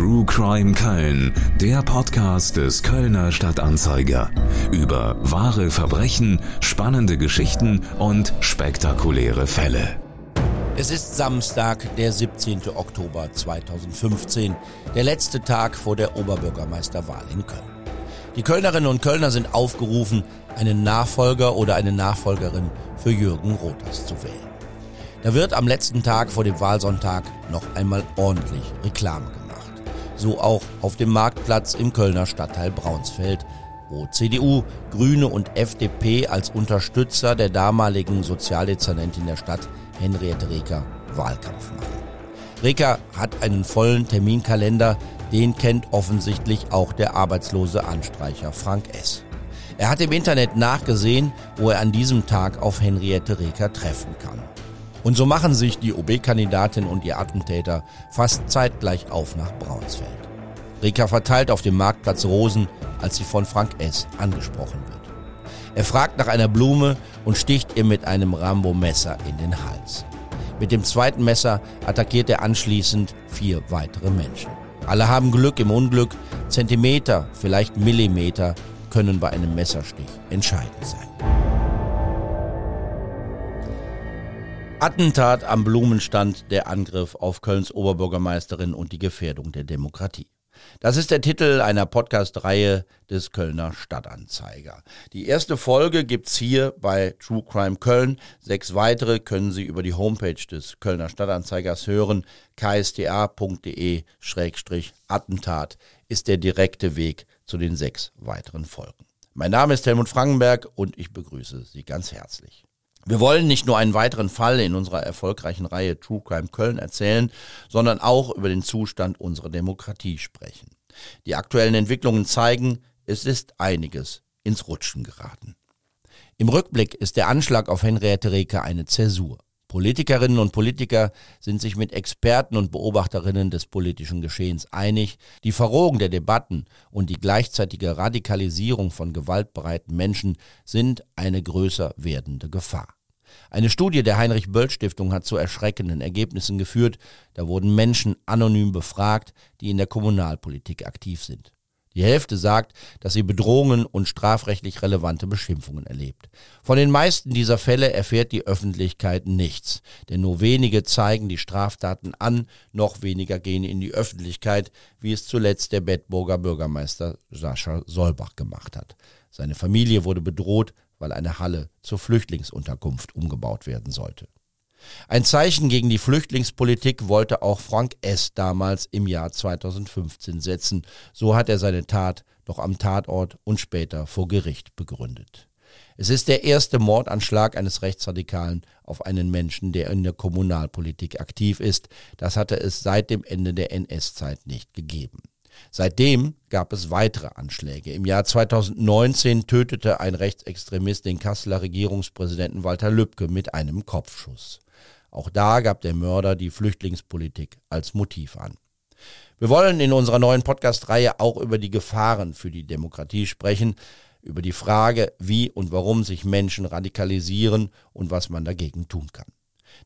True Crime Köln, der Podcast des Kölner Stadtanzeiger. Über wahre Verbrechen, spannende Geschichten und spektakuläre Fälle. Es ist Samstag, der 17. Oktober 2015, der letzte Tag vor der Oberbürgermeisterwahl in Köln. Die Kölnerinnen und Kölner sind aufgerufen, einen Nachfolger oder eine Nachfolgerin für Jürgen Rothers zu wählen. Da wird am letzten Tag vor dem Wahlsonntag noch einmal ordentlich Reklame gemacht. So auch auf dem Marktplatz im Kölner Stadtteil Braunsfeld, wo CDU, Grüne und FDP als Unterstützer der damaligen Sozialdezernentin der Stadt, Henriette Reker, Wahlkampf machen. Reker hat einen vollen Terminkalender, den kennt offensichtlich auch der arbeitslose Anstreicher Frank S. Er hat im Internet nachgesehen, wo er an diesem Tag auf Henriette Reker treffen kann. Und so machen sich die OB-Kandidatin und ihr Attentäter fast zeitgleich auf nach Braunsfeld. Rika verteilt auf dem Marktplatz Rosen, als sie von Frank S. angesprochen wird. Er fragt nach einer Blume und sticht ihr mit einem Rambo-Messer in den Hals. Mit dem zweiten Messer attackiert er anschließend vier weitere Menschen. Alle haben Glück im Unglück. Zentimeter, vielleicht Millimeter können bei einem Messerstich entscheidend sein. Attentat am Blumenstand, der Angriff auf Kölns Oberbürgermeisterin und die Gefährdung der Demokratie. Das ist der Titel einer Podcast-Reihe des Kölner Stadtanzeiger. Die erste Folge gibt's hier bei True Crime Köln. Sechs weitere können Sie über die Homepage des Kölner Stadtanzeigers hören. ksta.de-attentat ist der direkte Weg zu den sechs weiteren Folgen. Mein Name ist Helmut Frankenberg und ich begrüße Sie ganz herzlich. Wir wollen nicht nur einen weiteren Fall in unserer erfolgreichen Reihe True Crime Köln erzählen, sondern auch über den Zustand unserer Demokratie sprechen. Die aktuellen Entwicklungen zeigen, es ist einiges ins Rutschen geraten. Im Rückblick ist der Anschlag auf Henriette Reker eine Zäsur. Politikerinnen und Politiker sind sich mit Experten und Beobachterinnen des politischen Geschehens einig, die Verrohung der Debatten und die gleichzeitige Radikalisierung von gewaltbereiten Menschen sind eine größer werdende Gefahr. Eine Studie der Heinrich Böll Stiftung hat zu erschreckenden Ergebnissen geführt. Da wurden Menschen anonym befragt, die in der Kommunalpolitik aktiv sind. Die Hälfte sagt, dass sie Bedrohungen und strafrechtlich relevante Beschimpfungen erlebt. Von den meisten dieser Fälle erfährt die Öffentlichkeit nichts, denn nur wenige zeigen die Straftaten an, noch weniger gehen in die Öffentlichkeit, wie es zuletzt der Bedburger Bürgermeister Sascha Solbach gemacht hat. Seine Familie wurde bedroht, weil eine Halle zur Flüchtlingsunterkunft umgebaut werden sollte. Ein Zeichen gegen die Flüchtlingspolitik wollte auch Frank S. damals im Jahr 2015 setzen. So hat er seine Tat noch am Tatort und später vor Gericht begründet. Es ist der erste Mordanschlag eines Rechtsradikalen auf einen Menschen, der in der Kommunalpolitik aktiv ist. Das hatte es seit dem Ende der NS-Zeit nicht gegeben. Seitdem gab es weitere Anschläge. Im Jahr 2019 tötete ein Rechtsextremist den Kasseler Regierungspräsidenten Walter Lübcke mit einem Kopfschuss. Auch da gab der Mörder die Flüchtlingspolitik als Motiv an. Wir wollen in unserer neuen Podcast-Reihe auch über die Gefahren für die Demokratie sprechen, über die Frage, wie und warum sich Menschen radikalisieren und was man dagegen tun kann.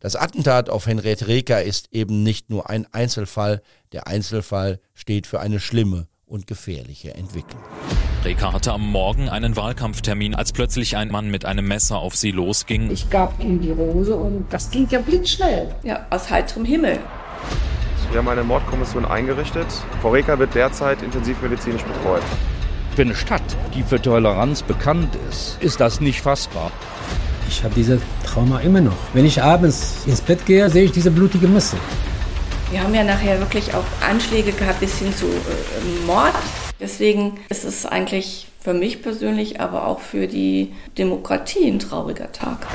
Das Attentat auf Henriette Reker ist eben nicht nur ein Einzelfall, der Einzelfall steht für eine schlimme und gefährliche Entwicklung. Reka hatte am Morgen einen Wahlkampftermin, als plötzlich ein Mann mit einem Messer auf sie losging. Ich gab ihm die Rose und das ging ja blitzschnell. Ja, aus heiterem Himmel. Wir haben eine Mordkommission eingerichtet. Frau Reker wird derzeit intensivmedizinisch betreut. Für eine Stadt, die für Toleranz bekannt ist, ist das nicht fassbar. Ich habe diese Trauma immer noch. Wenn ich abends ins Bett gehe, sehe ich diese blutige Messe. Wir haben ja nachher wirklich auch Anschläge gehabt bis hin zu äh, Mord. Deswegen ist es eigentlich für mich persönlich, aber auch für die Demokratie ein trauriger Tag.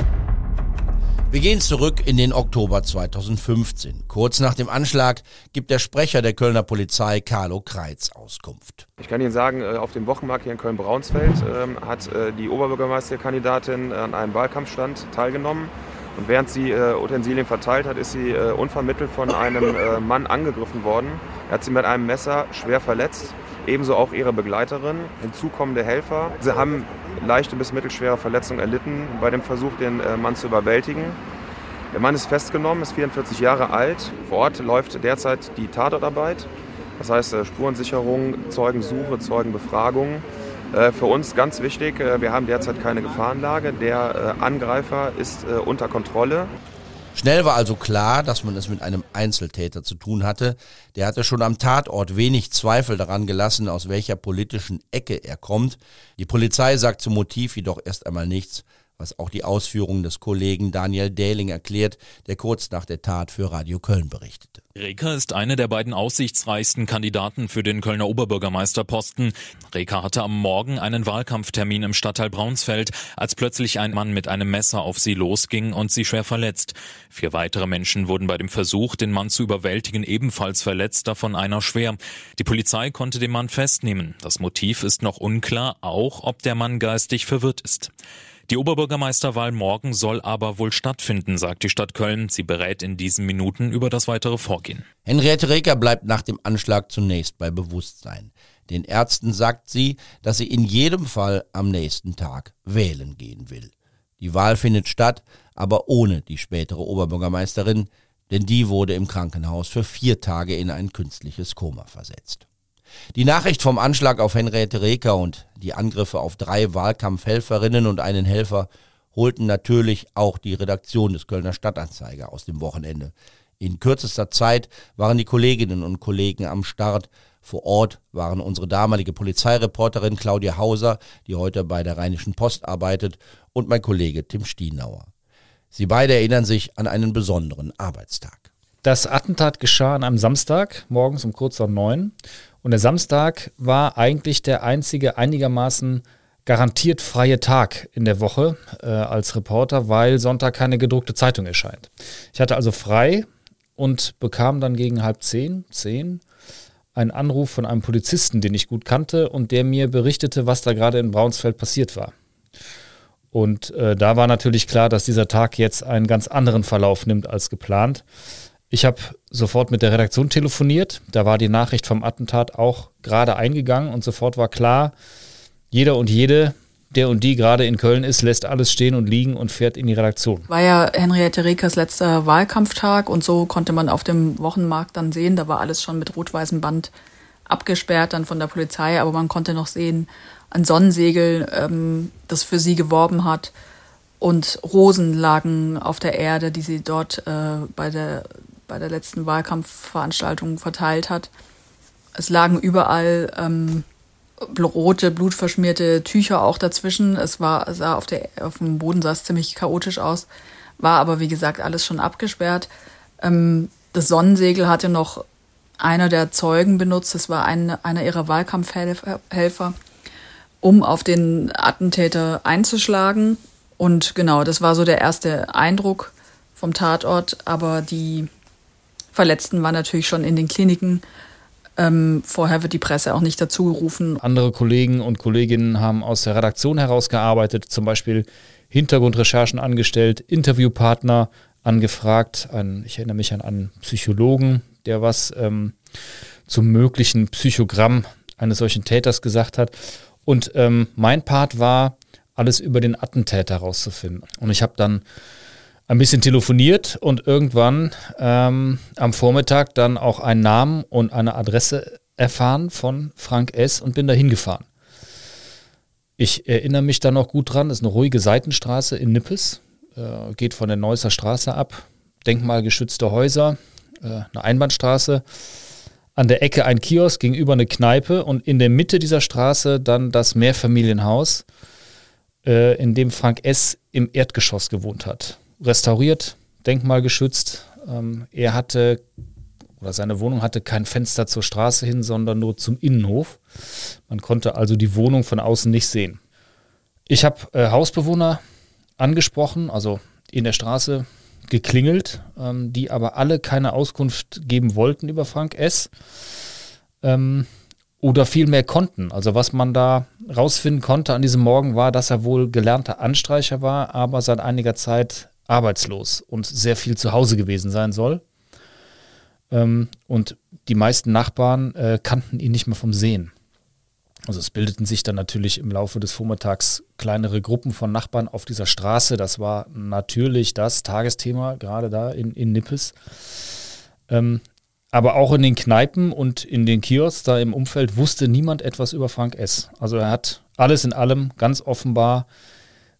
Wir gehen zurück in den Oktober 2015. Kurz nach dem Anschlag gibt der Sprecher der Kölner Polizei Carlo Kreitz Auskunft. Ich kann Ihnen sagen, äh, auf dem Wochenmarkt hier in Köln-Braunsfeld ähm, hat äh, die Oberbürgermeisterkandidatin an einem Wahlkampfstand teilgenommen. Und während sie äh, Utensilien verteilt hat, ist sie unvermittelt von einem Mann angegriffen worden. Er hat sie mit einem Messer schwer verletzt ebenso auch ihre Begleiterin, hinzukommende Helfer. Sie haben leichte bis mittelschwere Verletzungen erlitten bei dem Versuch, den äh, Mann zu überwältigen. Der Mann ist festgenommen, ist 44 Jahre alt. Vor Ort läuft derzeit die Tatortarbeit. Das heißt äh, Spurensicherung, Zeugensuche, Zeugenbefragung. Äh, für uns ganz wichtig, wir haben derzeit keine Gefahrenlage. Der Angreifer ist unter Kontrolle. Schnell war also klar, dass man es mit einem Einzeltäter zu tun hatte. Der hatte schon am Tatort wenig Zweifel daran gelassen, aus welcher politischen Ecke er kommt. Die Polizei sagt zum Motiv jedoch erst einmal nichts was auch die Ausführungen des Kollegen Daniel Dähling erklärt, der kurz nach der Tat für Radio Köln berichtete. Reker ist einer der beiden aussichtsreichsten Kandidaten für den Kölner Oberbürgermeisterposten. Reker hatte am Morgen einen Wahlkampftermin im Stadtteil Braunsfeld, als plötzlich ein Mann mit einem Messer auf sie losging und sie schwer verletzt. Vier weitere Menschen wurden bei dem Versuch, den Mann zu überwältigen, ebenfalls verletzt, davon einer schwer. Die Polizei konnte den Mann festnehmen. Das Motiv ist noch unklar, auch ob der Mann geistig verwirrt ist. Die Oberbürgermeisterwahl morgen soll aber wohl stattfinden, sagt die Stadt Köln. Sie berät in diesen Minuten über das weitere Vorgehen. Henriette Reker bleibt nach dem Anschlag zunächst bei Bewusstsein. Den Ärzten sagt sie, dass sie in jedem Fall am nächsten Tag wählen gehen will. Die Wahl findet statt, aber ohne die spätere Oberbürgermeisterin, denn die wurde im Krankenhaus für vier Tage in ein künstliches Koma versetzt. Die Nachricht vom Anschlag auf Henriette Reker und die Angriffe auf drei Wahlkampfhelferinnen und einen Helfer holten natürlich auch die Redaktion des Kölner Stadtanzeiger aus dem Wochenende. In kürzester Zeit waren die Kolleginnen und Kollegen am Start. Vor Ort waren unsere damalige Polizeireporterin Claudia Hauser, die heute bei der Rheinischen Post arbeitet, und mein Kollege Tim Stienauer. Sie beide erinnern sich an einen besonderen Arbeitstag. Das Attentat geschah an einem Samstag, morgens um kurz nach neun. Und der Samstag war eigentlich der einzige einigermaßen garantiert freie Tag in der Woche äh, als Reporter, weil Sonntag keine gedruckte Zeitung erscheint. Ich hatte also frei und bekam dann gegen halb zehn, zehn, einen Anruf von einem Polizisten, den ich gut kannte und der mir berichtete, was da gerade in Braunsfeld passiert war. Und äh, da war natürlich klar, dass dieser Tag jetzt einen ganz anderen Verlauf nimmt als geplant. Ich habe sofort mit der Redaktion telefoniert. Da war die Nachricht vom Attentat auch gerade eingegangen und sofort war klar, jeder und jede, der und die gerade in Köln ist, lässt alles stehen und liegen und fährt in die Redaktion. War ja Henriette Rekers letzter Wahlkampftag und so konnte man auf dem Wochenmarkt dann sehen, da war alles schon mit rot-weißem Band abgesperrt dann von der Polizei, aber man konnte noch sehen, ein Sonnensegel, ähm, das für sie geworben hat und Rosen lagen auf der Erde, die sie dort äh, bei der bei der letzten Wahlkampfveranstaltung verteilt hat. Es lagen überall ähm, rote, blutverschmierte Tücher auch dazwischen. Es war, sah auf, der, auf dem Boden sah es ziemlich chaotisch aus, war aber wie gesagt alles schon abgesperrt. Ähm, das Sonnensegel hatte noch einer der Zeugen benutzt, das war ein, einer ihrer Wahlkampfhelfer, um auf den Attentäter einzuschlagen. Und genau, das war so der erste Eindruck vom Tatort, aber die Verletzten waren natürlich schon in den Kliniken. Ähm, vorher wird die Presse auch nicht dazu gerufen. Andere Kollegen und Kolleginnen haben aus der Redaktion herausgearbeitet, zum Beispiel Hintergrundrecherchen angestellt, Interviewpartner angefragt. Ein, ich erinnere mich an einen Psychologen, der was ähm, zum möglichen Psychogramm eines solchen Täters gesagt hat. Und ähm, mein Part war, alles über den Attentäter herauszufinden. Und ich habe dann ein bisschen telefoniert und irgendwann ähm, am Vormittag dann auch einen Namen und eine Adresse erfahren von Frank S. und bin da hingefahren. Ich erinnere mich da noch gut dran, das ist eine ruhige Seitenstraße in Nippes, äh, geht von der Neusser Straße ab, denkmalgeschützte Häuser, äh, eine Einbahnstraße, an der Ecke ein Kiosk, gegenüber eine Kneipe und in der Mitte dieser Straße dann das Mehrfamilienhaus, äh, in dem Frank S. im Erdgeschoss gewohnt hat restauriert, denkmalgeschützt. Ähm, er hatte, oder seine Wohnung hatte kein Fenster zur Straße hin, sondern nur zum Innenhof. Man konnte also die Wohnung von außen nicht sehen. Ich habe äh, Hausbewohner angesprochen, also in der Straße geklingelt, ähm, die aber alle keine Auskunft geben wollten über Frank S. Ähm, oder viel mehr konnten. Also was man da rausfinden konnte an diesem Morgen war, dass er wohl gelernter Anstreicher war, aber seit einiger Zeit arbeitslos und sehr viel zu Hause gewesen sein soll. Ähm, und die meisten Nachbarn äh, kannten ihn nicht mehr vom Sehen. Also es bildeten sich dann natürlich im Laufe des Vormittags kleinere Gruppen von Nachbarn auf dieser Straße. Das war natürlich das Tagesthema, gerade da in, in Nippes. Ähm, Aber auch in den Kneipen und in den Kiosks da im Umfeld wusste niemand etwas über Frank S. Also er hat alles in allem ganz offenbar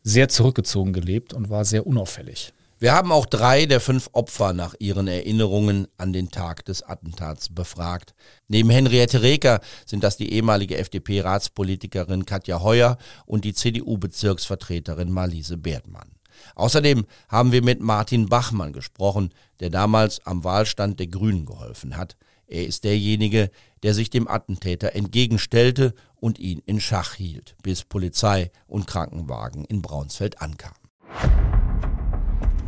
sehr zurückgezogen gelebt und war sehr unauffällig. Wir haben auch drei der fünf Opfer nach ihren Erinnerungen an den Tag des Attentats befragt. Neben Henriette Reker sind das die ehemalige FDP-Ratspolitikerin Katja Heuer und die CDU-Bezirksvertreterin Marlise Berdmann. Außerdem haben wir mit Martin Bachmann gesprochen, der damals am Wahlstand der Grünen geholfen hat. Er ist derjenige, der sich dem Attentäter entgegenstellte und ihn in Schach hielt, bis Polizei und Krankenwagen in Braunsfeld ankamen.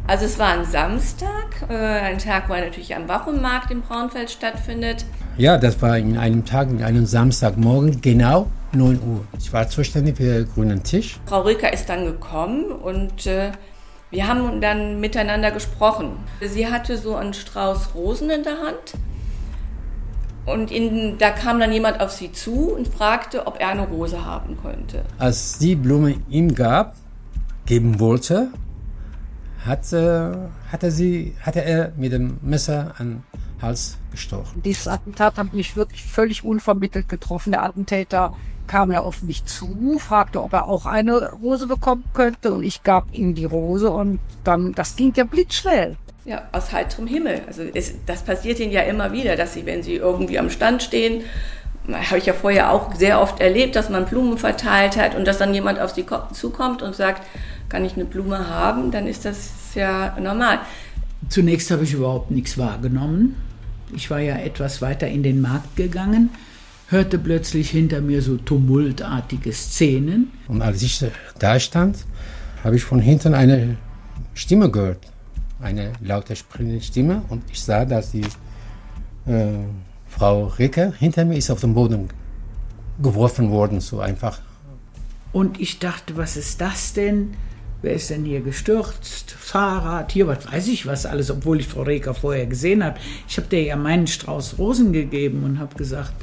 Also es war ein Samstag, äh, ein Tag, wo natürlich am Wochenmarkt in Braunfeld stattfindet. Ja, das war in einem Tag, in einem Samstagmorgen, genau 9 Uhr. Ich war zuständig für den grünen Tisch. Frau Rücker ist dann gekommen und äh, wir haben dann miteinander gesprochen. Sie hatte so einen Strauß Rosen in der Hand. Und in, da kam dann jemand auf sie zu und fragte, ob er eine Rose haben könnte. Als die Blume ihm gab, geben wollte, hatte, hatte, sie, hatte er mit dem Messer an den Hals gestochen. Dieses Attentat hat mich wirklich völlig unvermittelt getroffen. Der Attentäter kam er auf mich zu, fragte, ob er auch eine Rose bekommen könnte und ich gab ihm die Rose und dann, das ging ja blitzschnell. Ja, aus heiterem Himmel. Also es, das passiert ihnen ja immer wieder, dass sie, wenn sie irgendwie am Stand stehen, habe ich ja vorher auch sehr oft erlebt, dass man Blumen verteilt hat und dass dann jemand auf sie zukommt und sagt, kann ich eine Blume haben, dann ist das ja normal. Zunächst habe ich überhaupt nichts wahrgenommen. Ich war ja etwas weiter in den Markt gegangen hörte plötzlich hinter mir so tumultartige Szenen. Und als ich da stand, habe ich von hinten eine Stimme gehört. Eine laute, sprechende Stimme. Und ich sah, dass die äh, Frau Ricker hinter mir ist auf den Boden geworfen worden, so einfach. Und ich dachte, was ist das denn? Wer ist denn hier gestürzt? Fahrrad, hier, was weiß ich was alles, obwohl ich Frau Reker vorher gesehen habe. Ich habe dir ja meinen Strauß Rosen gegeben und habe gesagt,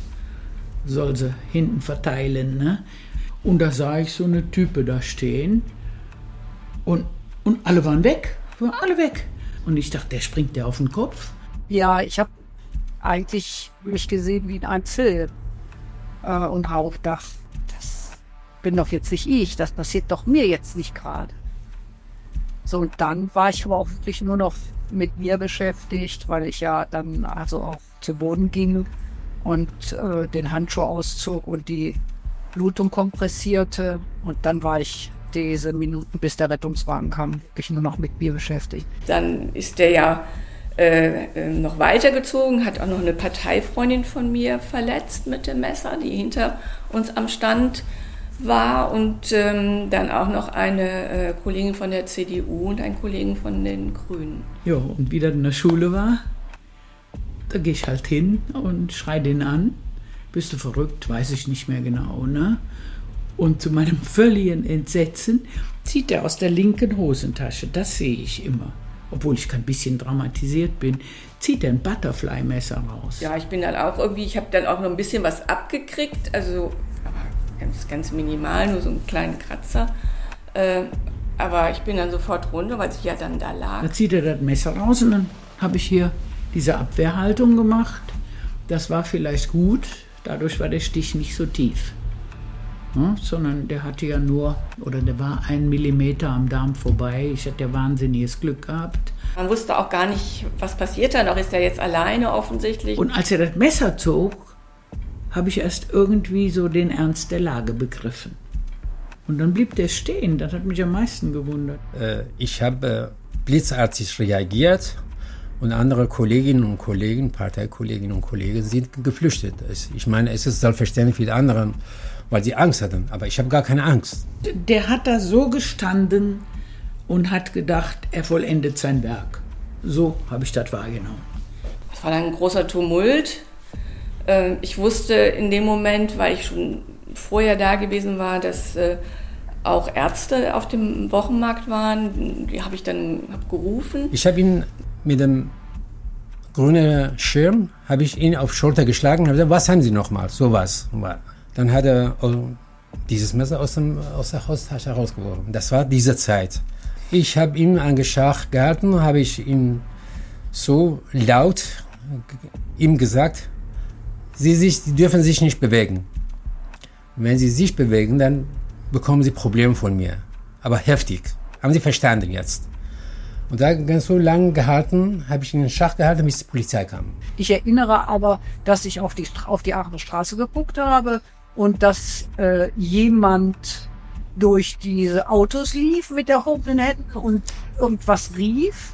soll sie hinten verteilen. Ne? Und da sah ich so eine Type da stehen und, und alle waren weg, waren alle weg. Und ich dachte, der springt der auf den Kopf. Ja, ich habe eigentlich mich gesehen wie in einem Film äh, und auch gedacht, das bin doch jetzt nicht ich, das passiert doch mir jetzt nicht gerade. So, und dann war ich aber auch wirklich nur noch mit mir beschäftigt, weil ich ja dann also auch zu Boden ging und äh, den Handschuh auszog und die Blutung kompressierte. Und dann war ich diese Minuten, bis der Rettungswagen kam, wirklich nur noch mit mir beschäftigt. Dann ist der ja äh, äh, noch weitergezogen, hat auch noch eine Parteifreundin von mir verletzt mit dem Messer, die hinter uns am Stand war und ähm, dann auch noch eine äh, Kollegin von der CDU und ein Kollegen von den Grünen. Ja, und wie das in der Schule war, da gehe ich halt hin und schreie den an. Bist du verrückt? Weiß ich nicht mehr genau, ne? Und zu meinem völligen Entsetzen zieht er aus der linken Hosentasche, das sehe ich immer, obwohl ich kein bisschen dramatisiert bin, zieht er ein Butterfly-Messer raus. Ja, ich bin dann auch irgendwie, ich habe dann auch noch ein bisschen was abgekriegt, also aber ganz, ganz minimal, nur so einen kleinen Kratzer. Äh, aber ich bin dann sofort runter, weil sie ja dann da lag. Da zieht er das Messer raus und dann habe ich hier diese Abwehrhaltung gemacht. Das war vielleicht gut, dadurch war der Stich nicht so tief. Ja, sondern der hatte ja nur, oder der war ein Millimeter am Darm vorbei. Ich hatte ja wahnsinniges Glück gehabt. Man wusste auch gar nicht, was passiert da noch. Ist er jetzt alleine offensichtlich? Und als er das Messer zog, habe ich erst irgendwie so den Ernst der Lage begriffen. Und dann blieb der stehen. Das hat mich am meisten gewundert. Äh, ich habe äh, blitzartig reagiert und andere Kolleginnen und Kollegen, Parteikolleginnen und Kollegen sind geflüchtet. Ich meine, es ist selbstverständlich für die anderen, weil sie Angst hatten. Aber ich habe gar keine Angst. Der hat da so gestanden und hat gedacht, er vollendet sein Werk. So habe ich das wahrgenommen. Es war dann ein großer Tumult. Ähm, ich wusste in dem Moment, weil ich schon vorher da gewesen war, dass äh, auch Ärzte auf dem Wochenmarkt waren. Die habe ich dann gerufen. Ich habe ihn mit dem grünen Schirm, habe ich ihn auf Schulter geschlagen und gesagt, was haben Sie noch mal? Dann hat er dieses Messer aus, dem, aus der Haustasche herausgeworfen. Das war diese Zeit. Ich habe ihn angeschaut gehalten, habe ich ihn so laut ihm gesagt, sie, sich, sie dürfen sich nicht bewegen. Wenn sie sich bewegen, dann bekommen sie Probleme von mir. Aber heftig. Haben sie verstanden jetzt? Und da ganz so lange gehalten, habe ich ihn in Schach gehalten, bis die Polizei kam. Ich erinnere aber, dass ich auf die, auf die Aachener Straße geguckt habe und dass äh, jemand durch diese Autos lief mit erhobenen Händen und irgendwas rief.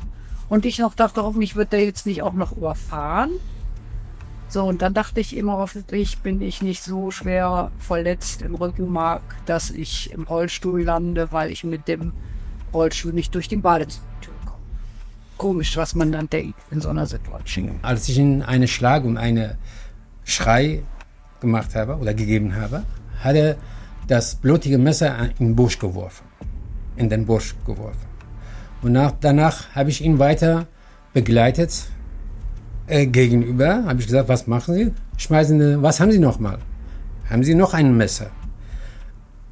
Und ich noch dachte, hoffentlich wird der jetzt nicht auch noch überfahren. So, und dann dachte ich immer, hoffentlich bin ich nicht so schwer verletzt im Rückenmark, dass ich im Rollstuhl lande, weil ich mit dem Rollstuhl nicht durch die Badezimmertür komme. Komisch, was man dann denkt in so einer Situation. Als ich ihn einen Schlag und einen Schrei gemacht habe oder gegeben habe, hat er das blutige Messer in den Busch geworfen. In den Busch geworfen. Und nach, danach habe ich ihn weiter begleitet. Äh, gegenüber habe ich gesagt, was machen Sie? Schmeißen Sie, was haben Sie noch mal? Haben Sie noch ein Messer?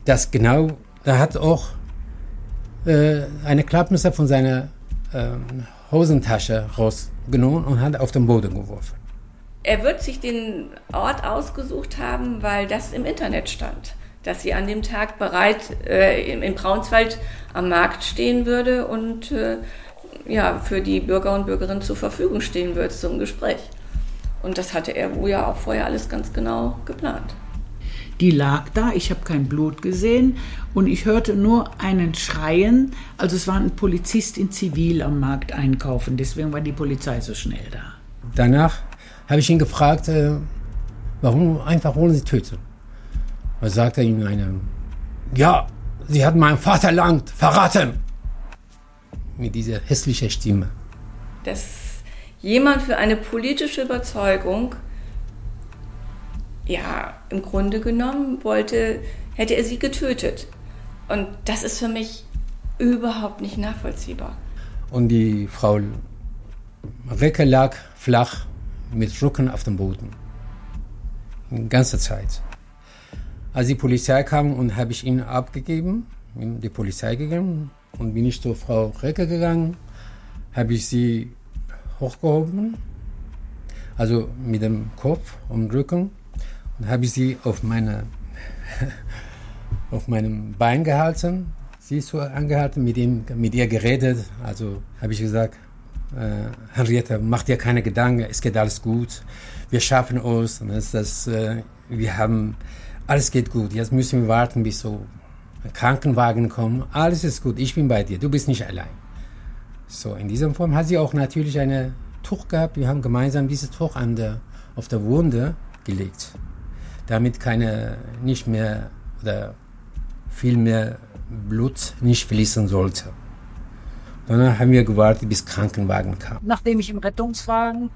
Das genau, da hat auch äh, eine Klappmesser von seiner äh, Hosentasche rausgenommen und hat auf den Boden geworfen. Er wird sich den Ort ausgesucht haben, weil das im Internet stand dass sie an dem Tag bereit äh, in Braunswald am Markt stehen würde und äh, ja, für die Bürger und Bürgerinnen zur Verfügung stehen würde zum Gespräch. Und das hatte er wohl ja auch vorher alles ganz genau geplant. Die lag da, ich habe kein Blut gesehen und ich hörte nur einen Schreien. Also es war ein Polizist in Zivil am Markt einkaufen, deswegen war die Polizei so schnell da. Danach habe ich ihn gefragt, äh, warum einfach wollen Sie töten? Was sagt er ihm einem? Ja, sie hat mein Vaterland verraten. Mit dieser hässlichen Stimme. Dass jemand für eine politische Überzeugung, ja, im Grunde genommen wollte, hätte er sie getötet. Und das ist für mich überhaupt nicht nachvollziehbar. Und die Frau Recke lag flach mit Rücken auf dem Boden. Die ganze Zeit. Als die Polizei kam und habe ich ihn abgegeben, die Polizei gegeben und bin ich zur Frau Recke gegangen, habe ich sie hochgehoben, also mit dem Kopf und Rücken und habe sie auf meine auf meinem Bein gehalten, sie so angehalten, mit ihm, mit ihr geredet, also habe ich gesagt, äh, Henriette, mach dir keine Gedanken, es geht alles gut, wir schaffen und das, äh, wir haben alles geht gut. Jetzt müssen wir warten, bis so Krankenwagen kommt. Alles ist gut, ich bin bei dir, du bist nicht allein. So, in dieser Form hat sie auch natürlich eine Tuch gehabt. Wir haben gemeinsam dieses Tuch an der, auf der Wunde gelegt, damit keine, nicht mehr oder viel mehr Blut nicht fließen sollte. Dann haben wir gewartet, bis Krankenwagen kam. Nachdem ich im Rettungswagen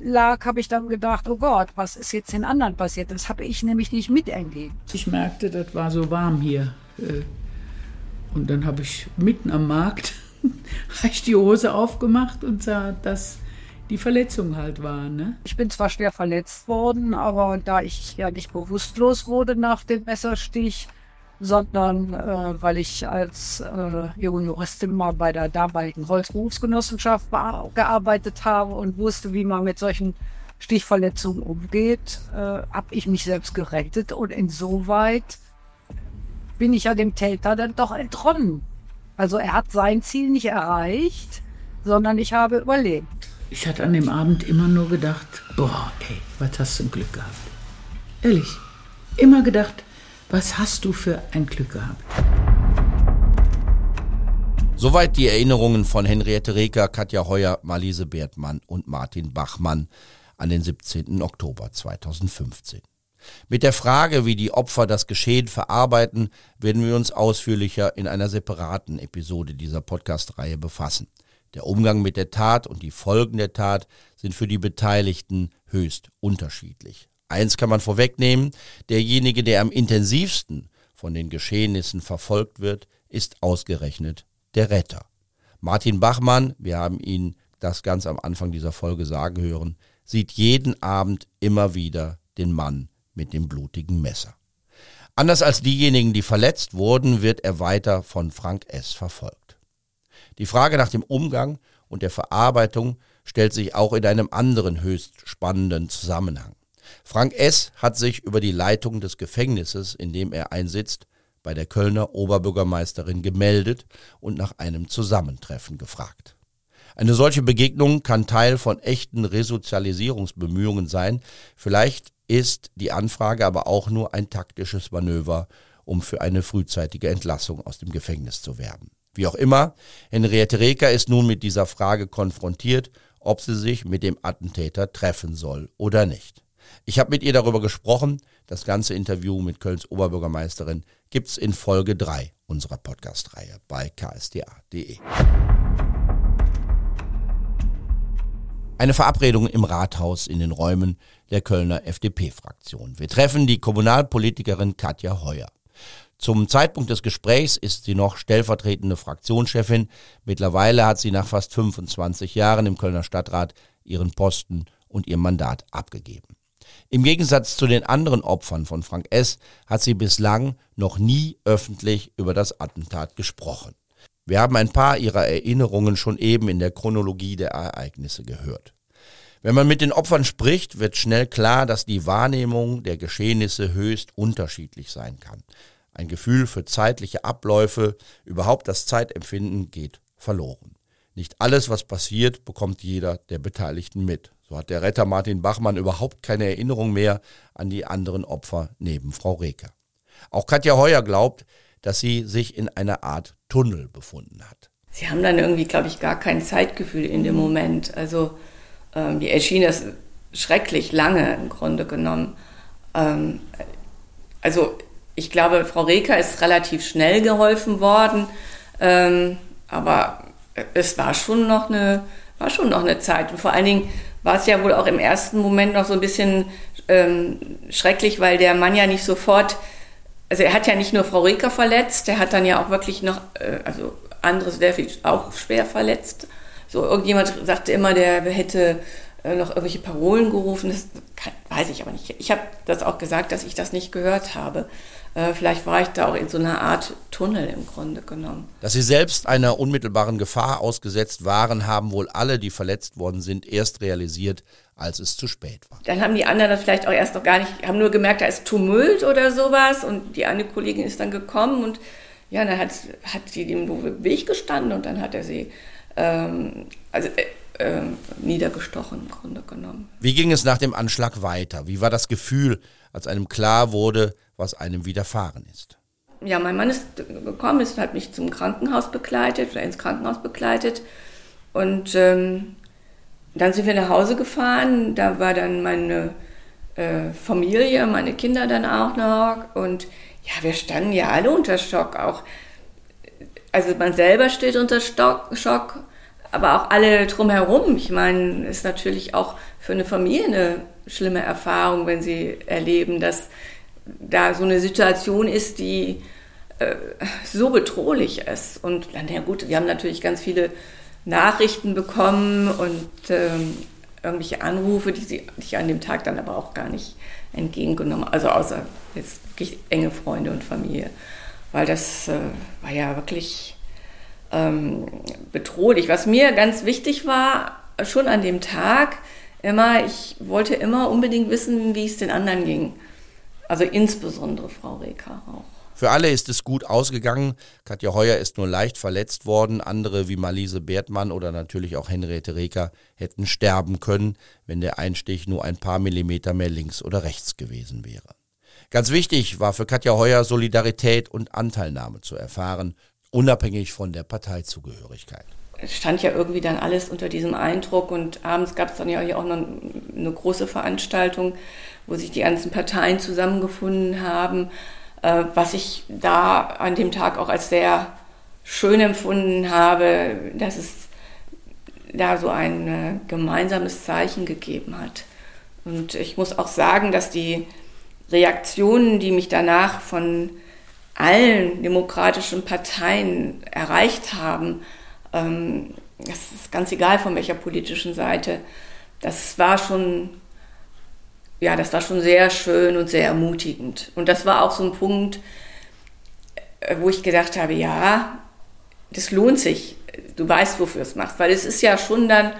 lag, habe ich dann gedacht, oh Gott, was ist jetzt den anderen passiert? Das habe ich nämlich nicht miterlebt. Ich merkte, das war so warm hier. Äh, und dann habe ich mitten am Markt ich die Hose aufgemacht und sah, dass die Verletzung halt war. Ne? Ich bin zwar schwer verletzt worden, aber da ich ja nicht bewusstlos wurde nach dem Messerstich, sondern äh, weil ich als äh, junge Juristin mal bei der damaligen Holzberufsgenossenschaft gearbeitet habe und wusste, wie man mit solchen Stichverletzungen umgeht, äh, habe ich mich selbst gerettet und insoweit bin ich ja dem Täter dann doch entronnen. Also er hat sein Ziel nicht erreicht, sondern ich habe überlebt. Ich hatte an dem Abend immer nur gedacht, boah, ey, was hast du ein Glück gehabt. Ehrlich, immer gedacht, was hast du für ein Glück gehabt? Soweit die Erinnerungen von Henriette Reker, Katja Heuer, Marlise Bertmann und Martin Bachmann an den 17. Oktober 2015. Mit der Frage, wie die Opfer das Geschehen verarbeiten, werden wir uns ausführlicher in einer separaten Episode dieser Podcast-Reihe befassen. Der Umgang mit der Tat und die Folgen der Tat sind für die Beteiligten höchst unterschiedlich. Eins kann man vorwegnehmen, derjenige, der am intensivsten von den Geschehnissen verfolgt wird, ist ausgerechnet der Retter. Martin Bachmann, wir haben ihn das ganz am Anfang dieser Folge sagen hören, sieht jeden Abend immer wieder den Mann mit dem blutigen Messer. Anders als diejenigen, die verletzt wurden, wird er weiter von Frank S. verfolgt. Die Frage nach dem Umgang und der Verarbeitung stellt sich auch in einem anderen höchst spannenden Zusammenhang. Frank S. hat sich über die Leitung des Gefängnisses, in dem er einsitzt, bei der Kölner Oberbürgermeisterin gemeldet und nach einem Zusammentreffen gefragt. Eine solche Begegnung kann Teil von echten Resozialisierungsbemühungen sein. Vielleicht ist die Anfrage aber auch nur ein taktisches Manöver, um für eine frühzeitige Entlassung aus dem Gefängnis zu werben. Wie auch immer, Henriette Reker ist nun mit dieser Frage konfrontiert, ob sie sich mit dem Attentäter treffen soll oder nicht. Ich habe mit ihr darüber gesprochen. Das ganze Interview mit Kölns Oberbürgermeisterin gibt's in Folge 3 unserer Podcast-Reihe bei ksda.de. Eine Verabredung im Rathaus in den Räumen der Kölner FDP-Fraktion. Wir treffen die Kommunalpolitikerin Katja Heuer. Zum Zeitpunkt des Gesprächs ist sie noch stellvertretende Fraktionschefin. Mittlerweile hat sie nach fast 25 Jahren im Kölner Stadtrat ihren Posten und ihr Mandat abgegeben. Im Gegensatz zu den anderen Opfern von Frank S. hat sie bislang noch nie öffentlich über das Attentat gesprochen. Wir haben ein paar ihrer Erinnerungen schon eben in der Chronologie der Ereignisse gehört. Wenn man mit den Opfern spricht, wird schnell klar, dass die Wahrnehmung der Geschehnisse höchst unterschiedlich sein kann. Ein Gefühl für zeitliche Abläufe, überhaupt das Zeitempfinden geht verloren. Nicht alles, was passiert, bekommt jeder der Beteiligten mit. So hat der Retter Martin Bachmann überhaupt keine Erinnerung mehr an die anderen Opfer neben Frau Reker. Auch Katja Heuer glaubt, dass sie sich in einer Art Tunnel befunden hat. Sie haben dann irgendwie, glaube ich, gar kein Zeitgefühl in dem Moment. Also ähm, mir erschien das schrecklich lange im Grunde genommen. Ähm, also ich glaube, Frau Reker ist relativ schnell geholfen worden, ähm, aber es war schon noch eine, war schon noch eine Zeit. Und vor allen Dingen war es ja wohl auch im ersten Moment noch so ein bisschen ähm, schrecklich, weil der Mann ja nicht sofort, also er hat ja nicht nur Frau Reker verletzt, der hat dann ja auch wirklich noch, äh, also anderes sehr viel auch schwer verletzt. So irgendjemand sagte immer, der hätte äh, noch irgendwelche Parolen gerufen. Das kann, weiß ich aber nicht. Ich habe das auch gesagt, dass ich das nicht gehört habe. Äh, vielleicht war ich da auch in so einer Art Tunnel im Grunde genommen. Dass sie selbst einer unmittelbaren Gefahr ausgesetzt waren, haben wohl alle, die verletzt worden sind, erst realisiert, als es zu spät war. Dann haben die anderen das vielleicht auch erst noch gar nicht, haben nur gemerkt, da ist Tumult oder sowas und die eine Kollegin ist dann gekommen und ja, dann hat, hat sie dem Weg gestanden und dann hat er sie, ähm, also äh, äh, niedergestochen im Grunde genommen. Wie ging es nach dem Anschlag weiter? Wie war das Gefühl, als einem klar wurde, was einem widerfahren ist? Ja, mein Mann ist gekommen, ist, hat mich zum Krankenhaus begleitet oder ins Krankenhaus begleitet. Und ähm, dann sind wir nach Hause gefahren. Da war dann meine äh, Familie, meine Kinder dann auch noch. Und ja, wir standen ja alle unter Schock. Auch, also man selber steht unter Stock, Schock aber auch alle drumherum. Ich meine, ist natürlich auch für eine Familie eine schlimme Erfahrung, wenn sie erleben, dass da so eine Situation ist, die äh, so bedrohlich ist. Und dann, ja gut, wir haben natürlich ganz viele Nachrichten bekommen und ähm, irgendwelche Anrufe, die, sie, die ich an dem Tag dann aber auch gar nicht entgegengenommen Also außer jetzt wirklich enge Freunde und Familie. Weil das äh, war ja wirklich ähm, bedrohlich. Was mir ganz wichtig war, schon an dem Tag, immer, ich wollte immer unbedingt wissen, wie es den anderen ging. Also insbesondere Frau Reker auch. Für alle ist es gut ausgegangen. Katja Heuer ist nur leicht verletzt worden. Andere wie Malise Bertmann oder natürlich auch Henriette Reker hätten sterben können, wenn der Einstich nur ein paar Millimeter mehr links oder rechts gewesen wäre. Ganz wichtig war für Katja Heuer Solidarität und Anteilnahme zu erfahren unabhängig von der Parteizugehörigkeit. Stand ja irgendwie dann alles unter diesem Eindruck und abends gab es dann ja auch noch eine große Veranstaltung, wo sich die ganzen Parteien zusammengefunden haben, äh, was ich da an dem Tag auch als sehr schön empfunden habe, dass es da so ein äh, gemeinsames Zeichen gegeben hat. Und ich muss auch sagen, dass die Reaktionen, die mich danach von allen demokratischen Parteien erreicht haben, ähm, das ist ganz egal von welcher politischen Seite, das war schon, ja, das war schon sehr schön und sehr ermutigend. Und das war auch so ein Punkt, äh, wo ich gedacht habe, ja, das lohnt sich. Du weißt, wofür es machst, weil es ist ja schon dann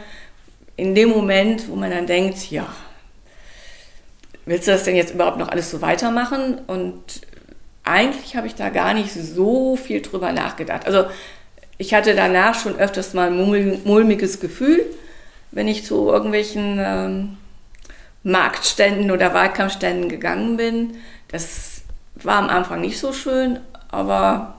in dem Moment, wo man dann denkt, ja, willst du das denn jetzt überhaupt noch alles so weitermachen? Und eigentlich habe ich da gar nicht so viel drüber nachgedacht. Also ich hatte danach schon öfters mal ein mulmiges Gefühl, wenn ich zu irgendwelchen ähm, Marktständen oder Wahlkampfständen gegangen bin. Das war am Anfang nicht so schön, aber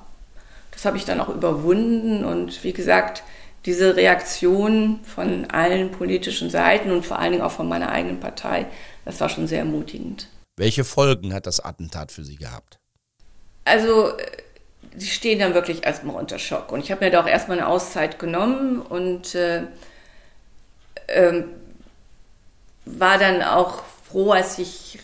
das habe ich dann auch überwunden und wie gesagt, diese Reaktion von allen politischen Seiten und vor allen Dingen auch von meiner eigenen Partei, das war schon sehr ermutigend. Welche Folgen hat das Attentat für Sie gehabt? Also, sie stehen dann wirklich erstmal unter Schock. Und ich habe mir da auch erstmal eine Auszeit genommen und äh, äh, war dann auch froh, als ich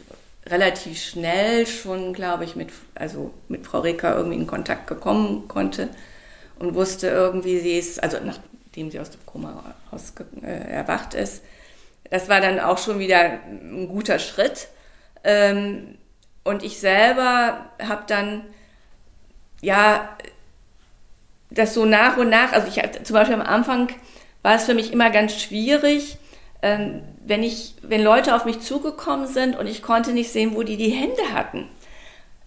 relativ schnell schon, glaube ich, mit, also mit Frau Reker irgendwie in Kontakt gekommen konnte und wusste irgendwie, sie ist, also nachdem sie aus dem Koma aus, äh, erwacht ist, das war dann auch schon wieder ein guter Schritt. Ähm, und ich selber habe dann, ja, das so nach und nach, also ich zum Beispiel am Anfang war es für mich immer ganz schwierig, ähm, wenn ich, wenn Leute auf mich zugekommen sind und ich konnte nicht sehen, wo die die Hände hatten.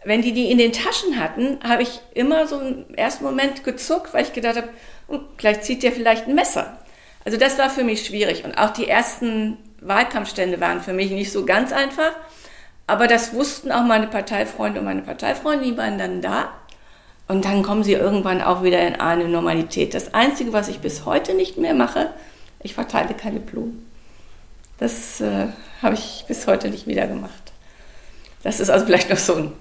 Wenn die die in den Taschen hatten, habe ich immer so im ersten Moment gezuckt, weil ich gedacht habe, hm, gleich zieht der vielleicht ein Messer. Also das war für mich schwierig. Und auch die ersten Wahlkampfstände waren für mich nicht so ganz einfach. Aber das wussten auch meine Parteifreunde und meine Parteifreunde, die waren dann da. Und dann kommen sie irgendwann auch wieder in eine Normalität. Das Einzige, was ich bis heute nicht mehr mache, ich verteile keine Blumen. Das äh, habe ich bis heute nicht wieder gemacht. Das ist also vielleicht noch so ein,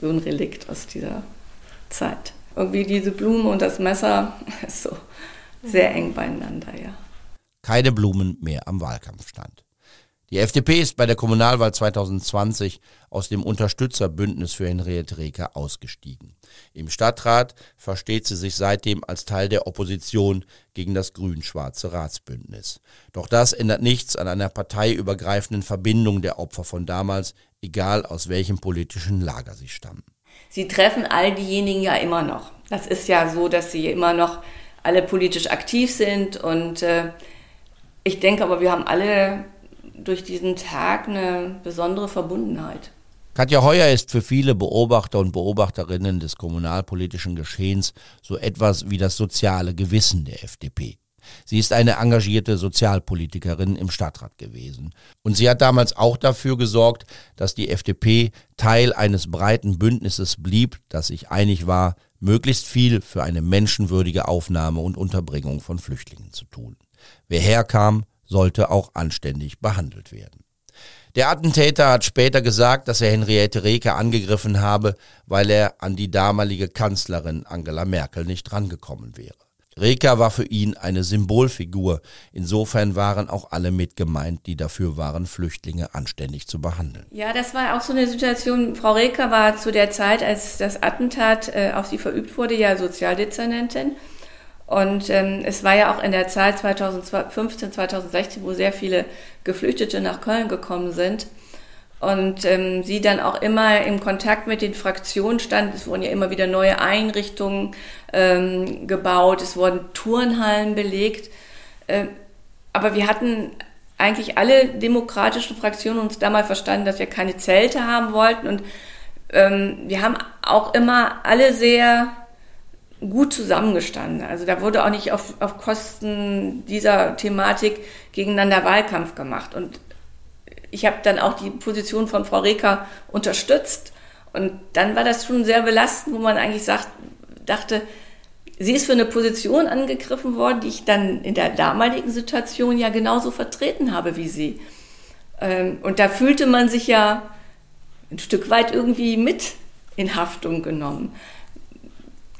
so ein Relikt aus dieser Zeit. Irgendwie diese Blume und das Messer ist so sehr eng beieinander, ja. Keine Blumen mehr am Wahlkampfstand. Die FDP ist bei der Kommunalwahl 2020 aus dem Unterstützerbündnis für Henriette Reker ausgestiegen. Im Stadtrat versteht sie sich seitdem als Teil der Opposition gegen das grün-schwarze Ratsbündnis. Doch das ändert nichts an einer parteiübergreifenden Verbindung der Opfer von damals, egal aus welchem politischen Lager sie stammen. Sie treffen all diejenigen ja immer noch. Das ist ja so, dass sie immer noch alle politisch aktiv sind und äh, ich denke aber, wir haben alle durch diesen Tag eine besondere Verbundenheit. Katja Heuer ist für viele Beobachter und Beobachterinnen des kommunalpolitischen Geschehens so etwas wie das soziale Gewissen der FDP. Sie ist eine engagierte Sozialpolitikerin im Stadtrat gewesen. Und sie hat damals auch dafür gesorgt, dass die FDP Teil eines breiten Bündnisses blieb, das sich einig war, möglichst viel für eine menschenwürdige Aufnahme und Unterbringung von Flüchtlingen zu tun. Wer herkam, sollte auch anständig behandelt werden. Der Attentäter hat später gesagt, dass er Henriette Reker angegriffen habe, weil er an die damalige Kanzlerin Angela Merkel nicht drangekommen wäre. Reker war für ihn eine Symbolfigur. Insofern waren auch alle mitgemeint, die dafür waren, Flüchtlinge anständig zu behandeln. Ja, das war auch so eine Situation. Frau Reker war zu der Zeit, als das Attentat äh, auf sie verübt wurde, ja Sozialdezernentin. Und ähm, es war ja auch in der Zeit 2015, 2016, wo sehr viele Geflüchtete nach Köln gekommen sind. Und ähm, sie dann auch immer im Kontakt mit den Fraktionen stand. Es wurden ja immer wieder neue Einrichtungen ähm, gebaut, es wurden Turnhallen belegt. Äh, aber wir hatten eigentlich alle demokratischen Fraktionen uns damals verstanden, dass wir keine Zelte haben wollten. Und ähm, wir haben auch immer alle sehr gut zusammengestanden. Also da wurde auch nicht auf, auf Kosten dieser Thematik gegeneinander Wahlkampf gemacht. Und ich habe dann auch die Position von Frau Reker unterstützt. Und dann war das schon sehr belastend, wo man eigentlich sagt, dachte, sie ist für eine Position angegriffen worden, die ich dann in der damaligen Situation ja genauso vertreten habe wie sie. Ähm, und da fühlte man sich ja ein Stück weit irgendwie mit in Haftung genommen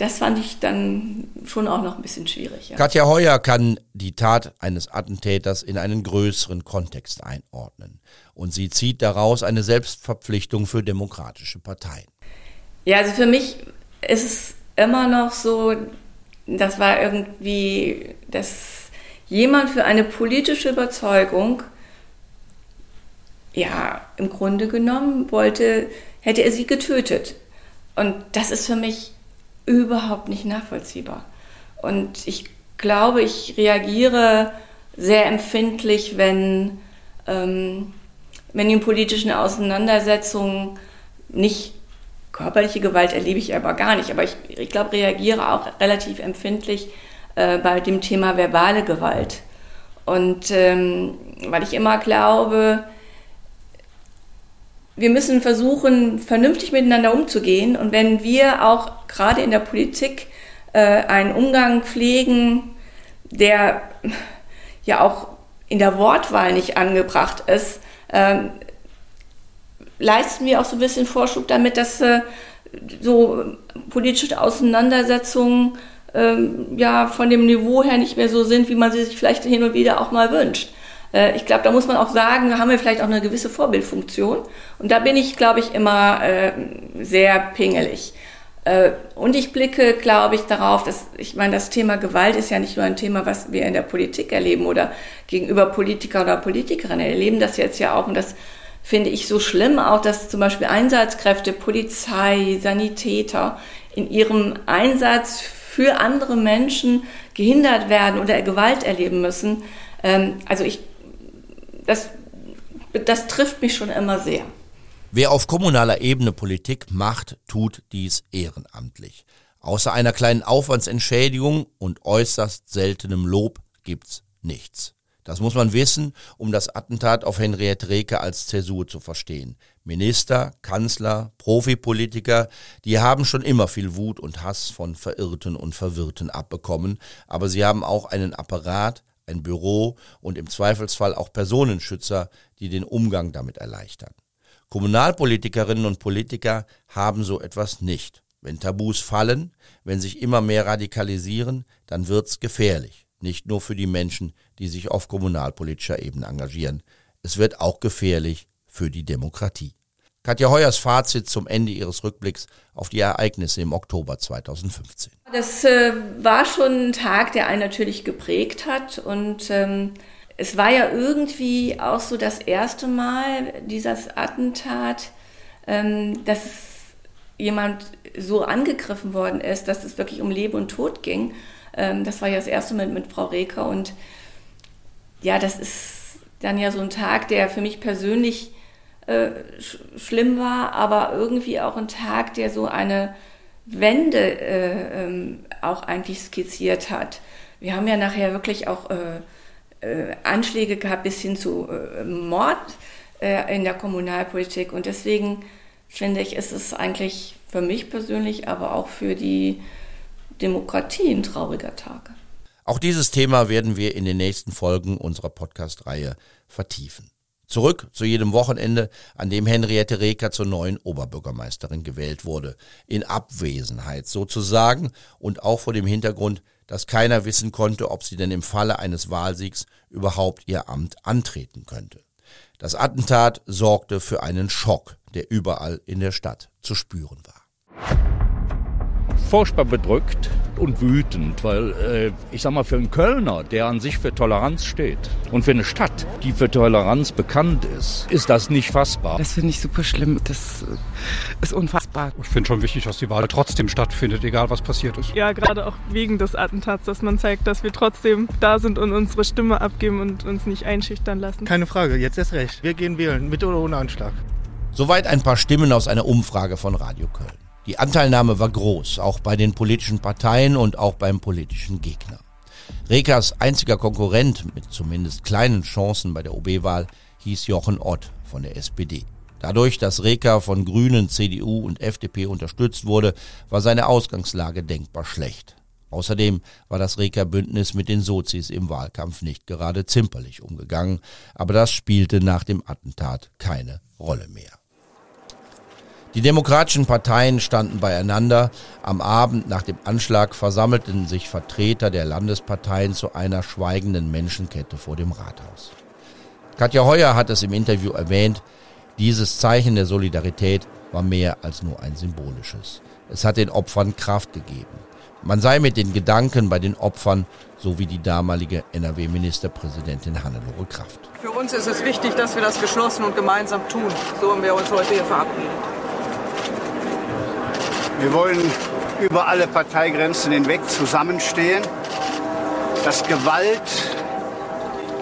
das fand ich dann schon auch noch ein bisschen schwierig. Ja. Katja Heuer kann die Tat eines Attentäters in einen größeren Kontext einordnen. Und sie zieht daraus eine Selbstverpflichtung für demokratische Parteien. Ja, also für mich ist es immer noch so, das war irgendwie, dass jemand für eine politische Überzeugung, ja, im Grunde genommen wollte, hätte er sie getötet. Und das ist für mich überhaupt nicht nachvollziehbar. Und ich glaube, ich reagiere sehr empfindlich, wenn, ähm, wenn in politischen Auseinandersetzungen nicht körperliche Gewalt erlebe ich aber gar nicht, aber ich, ich glaube, reagiere auch relativ empfindlich äh, bei dem Thema verbale Gewalt. Und ähm, weil ich immer glaube, wir müssen versuchen, vernünftig miteinander umzugehen. Und wenn wir auch gerade in der Politik äh, einen Umgang pflegen, der ja auch in der Wortwahl nicht angebracht ist, äh, leisten wir auch so ein bisschen Vorschub damit, dass äh, so politische Auseinandersetzungen ähm, ja von dem Niveau her nicht mehr so sind, wie man sie sich vielleicht hin und wieder auch mal wünscht. Äh, ich glaube, da muss man auch sagen, haben wir vielleicht auch eine gewisse Vorbildfunktion. Und da bin ich, glaube ich, immer äh, sehr pingelig. Äh, und ich blicke, glaube ich, darauf, dass, ich meine, das Thema Gewalt ist ja nicht nur ein Thema, was wir in der Politik erleben oder gegenüber Politiker oder Politikerinnen erleben das jetzt ja auch. Und das finde ich so schlimm auch, dass zum Beispiel Einsatzkräfte, Polizei, Sanitäter in ihrem Einsatz für andere Menschen gehindert werden oder Gewalt erleben müssen. Ähm, also ich, das, das trifft mich schon immer sehr. Wer auf kommunaler Ebene Politik macht, tut dies ehrenamtlich. Außer einer kleinen Aufwandsentschädigung und äußerst seltenem Lob gibt's nichts. Das muss man wissen, um das Attentat auf Henriette Reke als Zäsur zu verstehen. Minister, Kanzler, Profipolitiker, die haben schon immer viel Wut und Hass von Verirrten und Verwirrten abbekommen, aber sie haben auch einen Apparat, ein Büro und im Zweifelsfall auch Personenschützer, die den Umgang damit erleichtern. Kommunalpolitikerinnen und Politiker haben so etwas nicht. Wenn Tabus fallen, wenn sich immer mehr radikalisieren, dann wird's gefährlich. Nicht nur für die Menschen, die sich auf kommunalpolitischer Ebene engagieren. Es wird auch gefährlich für die Demokratie. Katja Heuers Fazit zum Ende ihres Rückblicks auf die Ereignisse im Oktober 2015. Das äh, war schon ein Tag, der einen natürlich geprägt hat und ähm, es war ja irgendwie auch so das erste Mal dieses Attentat, ähm, dass jemand so angegriffen worden ist, dass es wirklich um Leben und Tod ging. Ähm, das war ja das erste Mal mit, mit Frau Reker und ja, das ist dann ja so ein Tag, der für mich persönlich äh, sch schlimm war, aber irgendwie auch ein Tag, der so eine Wende äh, ähm, auch eigentlich skizziert hat. Wir haben ja nachher wirklich auch äh, äh, Anschläge gehabt bis hin zu äh, Mord in der Kommunalpolitik. Und deswegen finde ich, ist es eigentlich für mich persönlich, aber auch für die Demokratie ein trauriger Tag. Auch dieses Thema werden wir in den nächsten Folgen unserer Podcast-Reihe vertiefen. Zurück zu jedem Wochenende, an dem Henriette Reker zur neuen Oberbürgermeisterin gewählt wurde. In Abwesenheit sozusagen und auch vor dem Hintergrund, dass keiner wissen konnte, ob sie denn im Falle eines Wahlsiegs überhaupt ihr Amt antreten könnte. Das Attentat sorgte für einen Schock, der überall in der Stadt zu spüren war furchtbar bedrückt und wütend, weil äh, ich sag mal, für einen Kölner, der an sich für Toleranz steht und für eine Stadt, die für Toleranz bekannt ist, ist das nicht fassbar. Das finde ich super schlimm. Das ist unfassbar. Ich finde schon wichtig, dass die Wahl trotzdem stattfindet, egal was passiert ist. Ja, gerade auch wegen des Attentats, dass man zeigt, dass wir trotzdem da sind und unsere Stimme abgeben und uns nicht einschüchtern lassen. Keine Frage, jetzt erst recht. Wir gehen wählen, mit oder ohne Anschlag. Soweit ein paar Stimmen aus einer Umfrage von Radio Köln. Die Anteilnahme war groß, auch bei den politischen Parteien und auch beim politischen Gegner. Rekas einziger Konkurrent mit zumindest kleinen Chancen bei der OB-Wahl hieß Jochen Ott von der SPD. Dadurch, dass Reka von Grünen, CDU und FDP unterstützt wurde, war seine Ausgangslage denkbar schlecht. Außerdem war das Reka-Bündnis mit den Sozis im Wahlkampf nicht gerade zimperlich umgegangen, aber das spielte nach dem Attentat keine Rolle mehr. Die demokratischen Parteien standen beieinander. Am Abend nach dem Anschlag versammelten sich Vertreter der Landesparteien zu einer schweigenden Menschenkette vor dem Rathaus. Katja Heuer hat es im Interview erwähnt, dieses Zeichen der Solidarität war mehr als nur ein symbolisches. Es hat den Opfern Kraft gegeben. Man sei mit den Gedanken bei den Opfern, so wie die damalige NRW-Ministerpräsidentin Hannelore Kraft. Für uns ist es wichtig, dass wir das geschlossen und gemeinsam tun. So haben wir uns heute hier verabredet. Wir wollen über alle Parteigrenzen hinweg zusammenstehen, dass Gewalt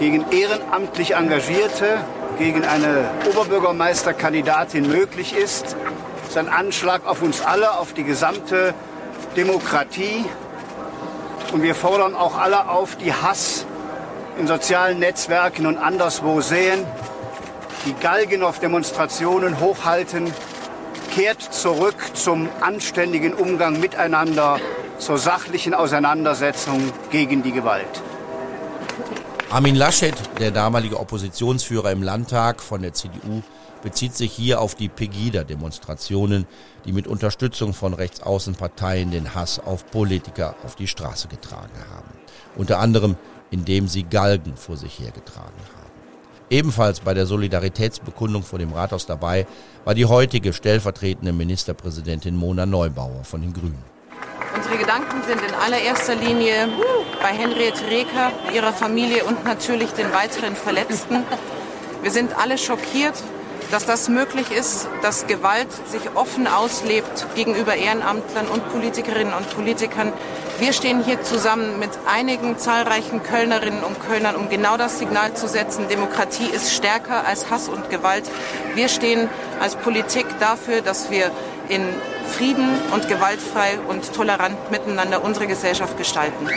gegen ehrenamtlich Engagierte, gegen eine Oberbürgermeisterkandidatin möglich ist. Ist ein Anschlag auf uns alle, auf die gesamte Demokratie. Und wir fordern auch alle auf, die Hass in sozialen Netzwerken und anderswo sehen, die Galgen auf Demonstrationen hochhalten, kehrt zurück zum anständigen Umgang miteinander, zur sachlichen Auseinandersetzung gegen die Gewalt. Armin Laschet, der damalige Oppositionsführer im Landtag von der CDU, bezieht sich hier auf die Pegida-Demonstrationen, die mit Unterstützung von Rechtsaußenparteien den Hass auf Politiker auf die Straße getragen haben. Unter anderem, indem sie Galgen vor sich hergetragen haben. Ebenfalls bei der Solidaritätsbekundung vor dem Rathaus dabei war die heutige stellvertretende Ministerpräsidentin Mona Neubauer von den Grünen. Unsere Gedanken sind in allererster Linie bei Henriette Reker, ihrer Familie und natürlich den weiteren Verletzten. Wir sind alle schockiert, dass das möglich ist, dass Gewalt sich offen auslebt gegenüber Ehrenamtlern und Politikerinnen und Politikern. Wir stehen hier zusammen mit einigen zahlreichen Kölnerinnen und Kölnern, um genau das Signal zu setzen. Demokratie ist stärker als Hass und Gewalt. Wir stehen als Politik dafür, dass wir in Frieden und gewaltfrei und tolerant miteinander unsere Gesellschaft gestalten.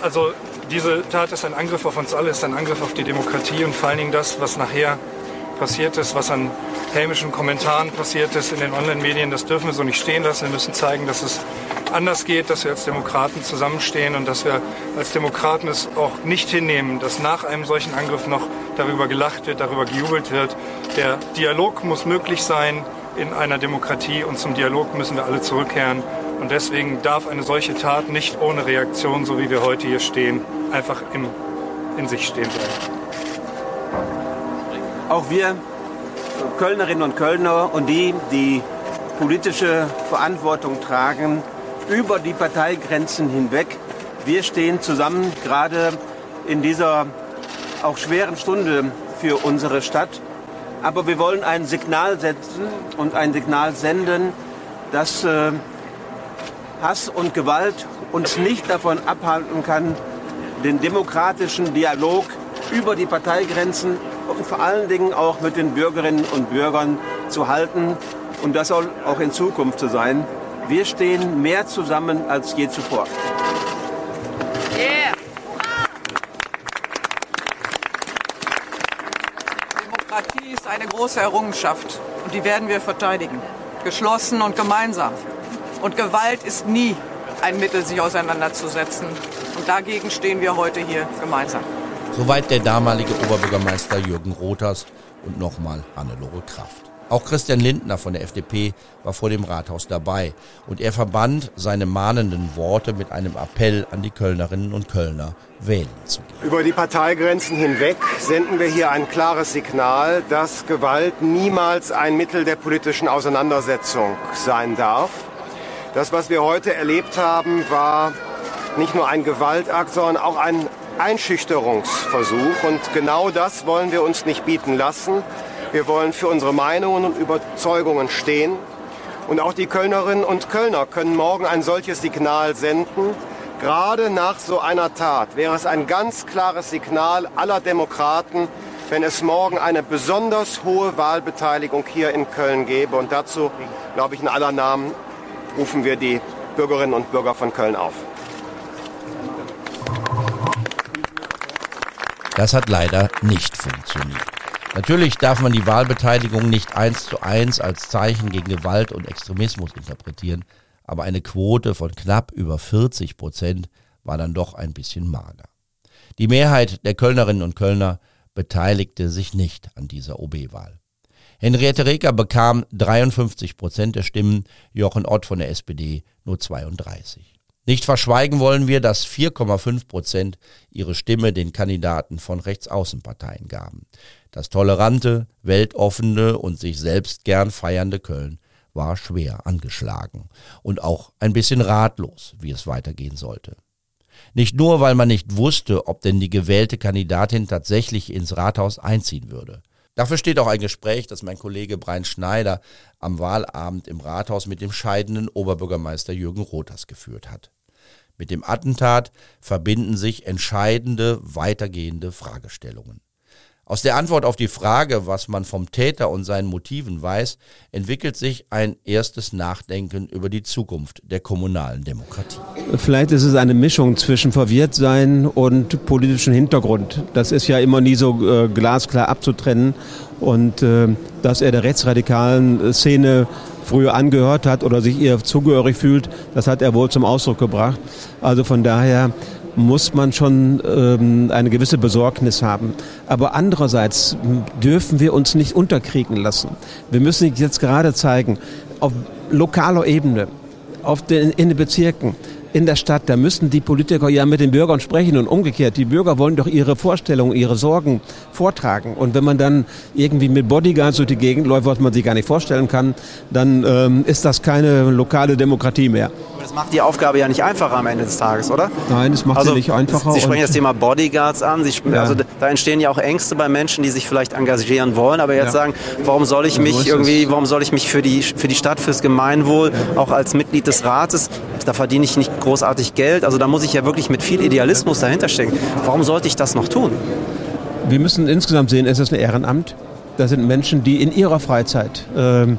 Also diese Tat ist ein Angriff auf uns alle, ist ein Angriff auf die Demokratie und vor allen Dingen das, was nachher passiert ist, was an hämischen Kommentaren passiert ist in den Online-Medien, das dürfen wir so nicht stehen lassen. Wir müssen zeigen, dass es anders geht, dass wir als Demokraten zusammenstehen und dass wir als Demokraten es auch nicht hinnehmen, dass nach einem solchen Angriff noch darüber gelacht wird, darüber gejubelt wird. Der Dialog muss möglich sein in einer Demokratie und zum Dialog müssen wir alle zurückkehren. Und deswegen darf eine solche Tat nicht ohne Reaktion, so wie wir heute hier stehen, einfach im, in sich stehen bleiben. Auch wir Kölnerinnen und Kölner und die, die politische Verantwortung tragen, über die Parteigrenzen hinweg. Wir stehen zusammen gerade in dieser auch schweren Stunde für unsere Stadt. Aber wir wollen ein Signal setzen und ein Signal senden, dass äh, Hass und Gewalt uns nicht davon abhalten kann, den demokratischen Dialog über die Parteigrenzen und vor allen Dingen auch mit den Bürgerinnen und Bürgern zu halten. Und das soll auch in Zukunft so sein. Wir stehen mehr zusammen als je zuvor. Yeah. Demokratie ist eine große Errungenschaft und die werden wir verteidigen. Geschlossen und gemeinsam. Und Gewalt ist nie ein Mittel, sich auseinanderzusetzen. Und dagegen stehen wir heute hier gemeinsam. Soweit der damalige Oberbürgermeister Jürgen Rothers und nochmal Hannelore Kraft. Auch Christian Lindner von der FDP war vor dem Rathaus dabei und er verband seine mahnenden Worte mit einem Appell an die Kölnerinnen und Kölner, wählen zu gehen. Über die Parteigrenzen hinweg senden wir hier ein klares Signal, dass Gewalt niemals ein Mittel der politischen Auseinandersetzung sein darf. Das, was wir heute erlebt haben, war nicht nur ein Gewaltakt, sondern auch ein Einschüchterungsversuch. Und genau das wollen wir uns nicht bieten lassen. Wir wollen für unsere Meinungen und Überzeugungen stehen. Und auch die Kölnerinnen und Kölner können morgen ein solches Signal senden. Gerade nach so einer Tat wäre es ein ganz klares Signal aller Demokraten, wenn es morgen eine besonders hohe Wahlbeteiligung hier in Köln gäbe. Und dazu, glaube ich, in aller Namen rufen wir die Bürgerinnen und Bürger von Köln auf. Das hat leider nicht funktioniert. Natürlich darf man die Wahlbeteiligung nicht eins zu eins als Zeichen gegen Gewalt und Extremismus interpretieren, aber eine Quote von knapp über 40 Prozent war dann doch ein bisschen mager. Die Mehrheit der Kölnerinnen und Kölner beteiligte sich nicht an dieser OB-Wahl. Henriette Reker bekam 53 Prozent der Stimmen, Jochen Ott von der SPD nur 32. Nicht verschweigen wollen wir, dass 4,5 Prozent ihre Stimme den Kandidaten von Rechtsaußenparteien gaben. Das tolerante, weltoffene und sich selbst gern feiernde Köln war schwer angeschlagen und auch ein bisschen ratlos, wie es weitergehen sollte. Nicht nur, weil man nicht wusste, ob denn die gewählte Kandidatin tatsächlich ins Rathaus einziehen würde. Dafür steht auch ein Gespräch, das mein Kollege Brian Schneider am Wahlabend im Rathaus mit dem scheidenden Oberbürgermeister Jürgen Rothers geführt hat. Mit dem Attentat verbinden sich entscheidende, weitergehende Fragestellungen. Aus der Antwort auf die Frage, was man vom Täter und seinen Motiven weiß, entwickelt sich ein erstes Nachdenken über die Zukunft der kommunalen Demokratie. Vielleicht ist es eine Mischung zwischen Verwirrtsein und politischem Hintergrund. Das ist ja immer nie so äh, glasklar abzutrennen. Und äh, dass er der rechtsradikalen Szene früher angehört hat oder sich ihr zugehörig fühlt, das hat er wohl zum Ausdruck gebracht. Also von daher muss man schon ähm, eine gewisse Besorgnis haben. Aber andererseits dürfen wir uns nicht unterkriegen lassen. Wir müssen jetzt gerade zeigen, auf lokaler Ebene, auf den, in den Bezirken, in der Stadt, da müssen die Politiker ja mit den Bürgern sprechen und umgekehrt. Die Bürger wollen doch ihre Vorstellungen, ihre Sorgen vortragen. Und wenn man dann irgendwie mit Bodyguards durch die Gegend läuft, was man sich gar nicht vorstellen kann, dann ähm, ist das keine lokale Demokratie mehr das macht die Aufgabe ja nicht einfacher am Ende des Tages, oder? Nein, es macht also, sie nicht einfacher. Sie sprechen das Thema Bodyguards an. Sie, ja. Also da entstehen ja auch Ängste bei Menschen, die sich vielleicht engagieren wollen, aber jetzt ja. sagen, warum soll ich mich irgendwie, warum soll ich mich für die, für die Stadt, fürs Gemeinwohl, ja. auch als Mitglied des Rates, da verdiene ich nicht großartig Geld. Also da muss ich ja wirklich mit viel Idealismus dahinter stecken. Warum sollte ich das noch tun? Wir müssen insgesamt sehen, es ist ein Ehrenamt. Das sind Menschen, die in ihrer Freizeit ähm,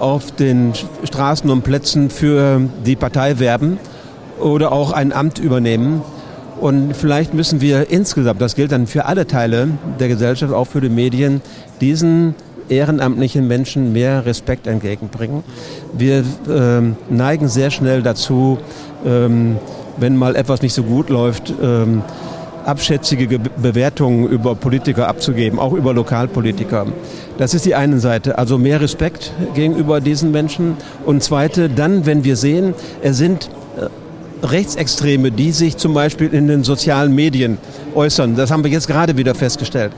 auf den Straßen und Plätzen für die Partei werben oder auch ein Amt übernehmen. Und vielleicht müssen wir insgesamt, das gilt dann für alle Teile der Gesellschaft, auch für die Medien, diesen ehrenamtlichen Menschen mehr Respekt entgegenbringen. Wir ähm, neigen sehr schnell dazu, ähm, wenn mal etwas nicht so gut läuft, ähm, abschätzige Bewertungen über Politiker abzugeben, auch über Lokalpolitiker. Das ist die eine Seite, also mehr Respekt gegenüber diesen Menschen. Und zweite, dann, wenn wir sehen, es sind äh, Rechtsextreme, die sich zum Beispiel in den sozialen Medien äußern. Das haben wir jetzt gerade wieder festgestellt.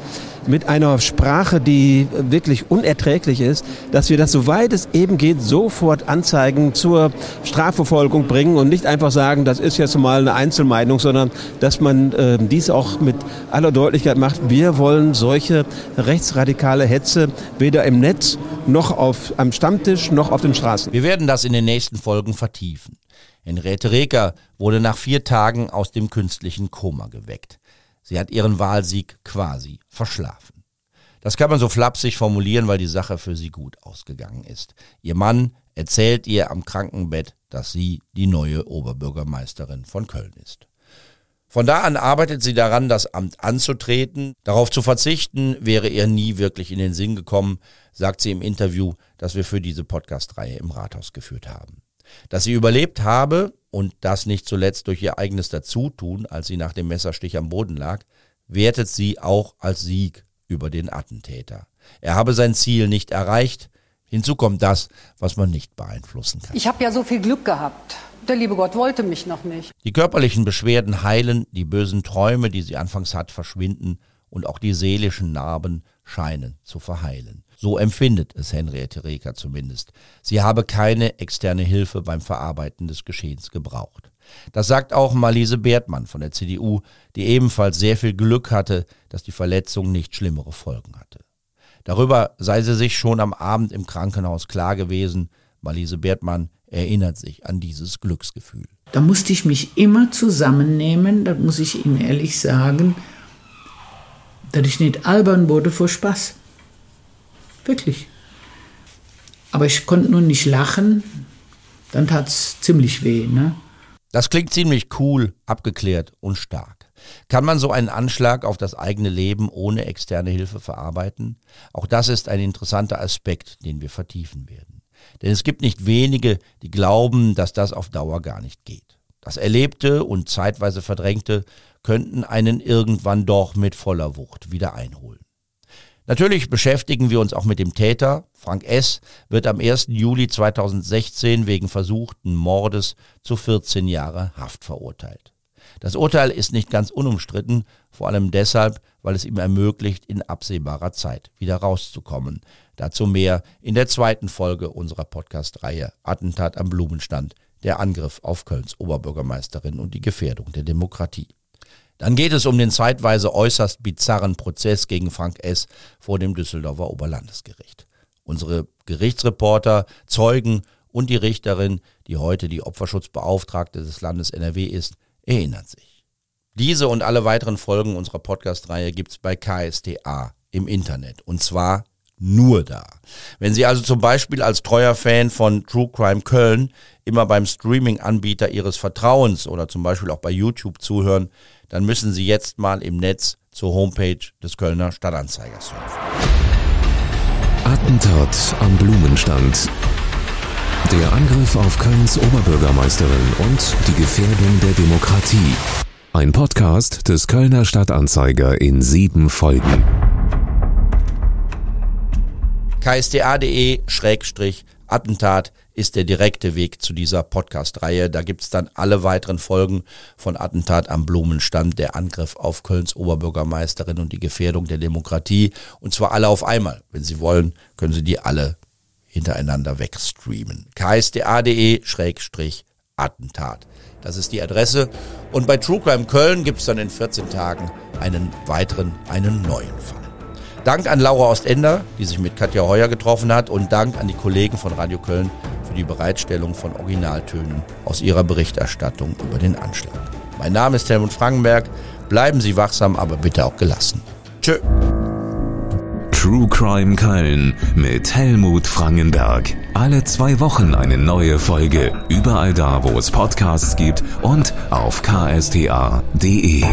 Mit einer Sprache, die wirklich unerträglich ist, dass wir das, soweit es eben geht, sofort anzeigen, zur Strafverfolgung bringen und nicht einfach sagen, das ist jetzt mal eine Einzelmeinung, sondern dass man äh, dies auch mit aller Deutlichkeit macht. Wir wollen solche rechtsradikale Hetze weder im Netz noch auf, am Stammtisch noch auf den Straßen. Wir werden das in den nächsten Folgen vertiefen. Henriette Reker wurde nach vier Tagen aus dem künstlichen Koma geweckt. Sie hat ihren Wahlsieg quasi verschlafen. Das kann man so flapsig formulieren, weil die Sache für sie gut ausgegangen ist. Ihr Mann erzählt ihr am Krankenbett, dass sie die neue Oberbürgermeisterin von Köln ist. Von da an arbeitet sie daran, das Amt anzutreten. Darauf zu verzichten wäre ihr nie wirklich in den Sinn gekommen, sagt sie im Interview, das wir für diese Podcast-Reihe im Rathaus geführt haben. Dass sie überlebt habe und das nicht zuletzt durch ihr eigenes Dazutun, als sie nach dem Messerstich am Boden lag, wertet sie auch als Sieg über den Attentäter. Er habe sein Ziel nicht erreicht. Hinzu kommt das, was man nicht beeinflussen kann. Ich habe ja so viel Glück gehabt. Der liebe Gott wollte mich noch nicht. Die körperlichen Beschwerden heilen, die bösen Träume, die sie anfangs hat, verschwinden und auch die seelischen Narben scheinen zu verheilen. So empfindet es Henriette Reker zumindest. Sie habe keine externe Hilfe beim Verarbeiten des Geschehens gebraucht. Das sagt auch Marlise Bertmann von der CDU, die ebenfalls sehr viel Glück hatte, dass die Verletzung nicht schlimmere Folgen hatte. Darüber sei sie sich schon am Abend im Krankenhaus klar gewesen. Marlise Bertmann erinnert sich an dieses Glücksgefühl. Da musste ich mich immer zusammennehmen, das muss ich Ihnen ehrlich sagen, dass ich nicht albern wurde vor Spaß. Wirklich. Aber ich konnte nur nicht lachen. Dann tat es ziemlich weh. Ne? Das klingt ziemlich cool, abgeklärt und stark. Kann man so einen Anschlag auf das eigene Leben ohne externe Hilfe verarbeiten? Auch das ist ein interessanter Aspekt, den wir vertiefen werden. Denn es gibt nicht wenige, die glauben, dass das auf Dauer gar nicht geht. Das Erlebte und zeitweise Verdrängte könnten einen irgendwann doch mit voller Wucht wieder einholen. Natürlich beschäftigen wir uns auch mit dem Täter. Frank S. wird am 1. Juli 2016 wegen versuchten Mordes zu 14 Jahre Haft verurteilt. Das Urteil ist nicht ganz unumstritten, vor allem deshalb, weil es ihm ermöglicht, in absehbarer Zeit wieder rauszukommen. Dazu mehr in der zweiten Folge unserer Podcast-Reihe Attentat am Blumenstand, der Angriff auf Kölns Oberbürgermeisterin und die Gefährdung der Demokratie. Dann geht es um den zeitweise äußerst bizarren Prozess gegen Frank S. vor dem Düsseldorfer Oberlandesgericht. Unsere Gerichtsreporter, Zeugen und die Richterin, die heute die Opferschutzbeauftragte des Landes NRW ist, erinnern sich. Diese und alle weiteren Folgen unserer Podcast-Reihe gibt's bei KSTA im Internet. Und zwar nur da. Wenn Sie also zum Beispiel als treuer Fan von True Crime Köln immer beim Streaming-Anbieter Ihres Vertrauens oder zum Beispiel auch bei YouTube zuhören, dann müssen Sie jetzt mal im Netz zur Homepage des Kölner Stadtanzeigers surfen. Attentat am Blumenstand. Der Angriff auf Kölns Oberbürgermeisterin und die Gefährdung der Demokratie. Ein Podcast des Kölner Stadtanzeiger in sieben Folgen ksda.de-attentat ist der direkte Weg zu dieser Podcast-Reihe. Da gibt's dann alle weiteren Folgen von Attentat am Blumenstand, der Angriff auf Kölns Oberbürgermeisterin und die Gefährdung der Demokratie. Und zwar alle auf einmal. Wenn Sie wollen, können Sie die alle hintereinander wegstreamen. ksda.de-attentat. Das ist die Adresse. Und bei True Crime Köln gibt's dann in 14 Tagen einen weiteren, einen neuen Fall. Dank an Laura Ostender, die sich mit Katja Heuer getroffen hat und Dank an die Kollegen von Radio Köln für die Bereitstellung von Originaltönen aus ihrer Berichterstattung über den Anschlag. Mein Name ist Helmut Frankenberg. Bleiben Sie wachsam, aber bitte auch gelassen. Tschö. True Crime Köln mit Helmut Frankenberg. Alle zwei Wochen eine neue Folge. Überall da, wo es Podcasts gibt und auf ksta.de.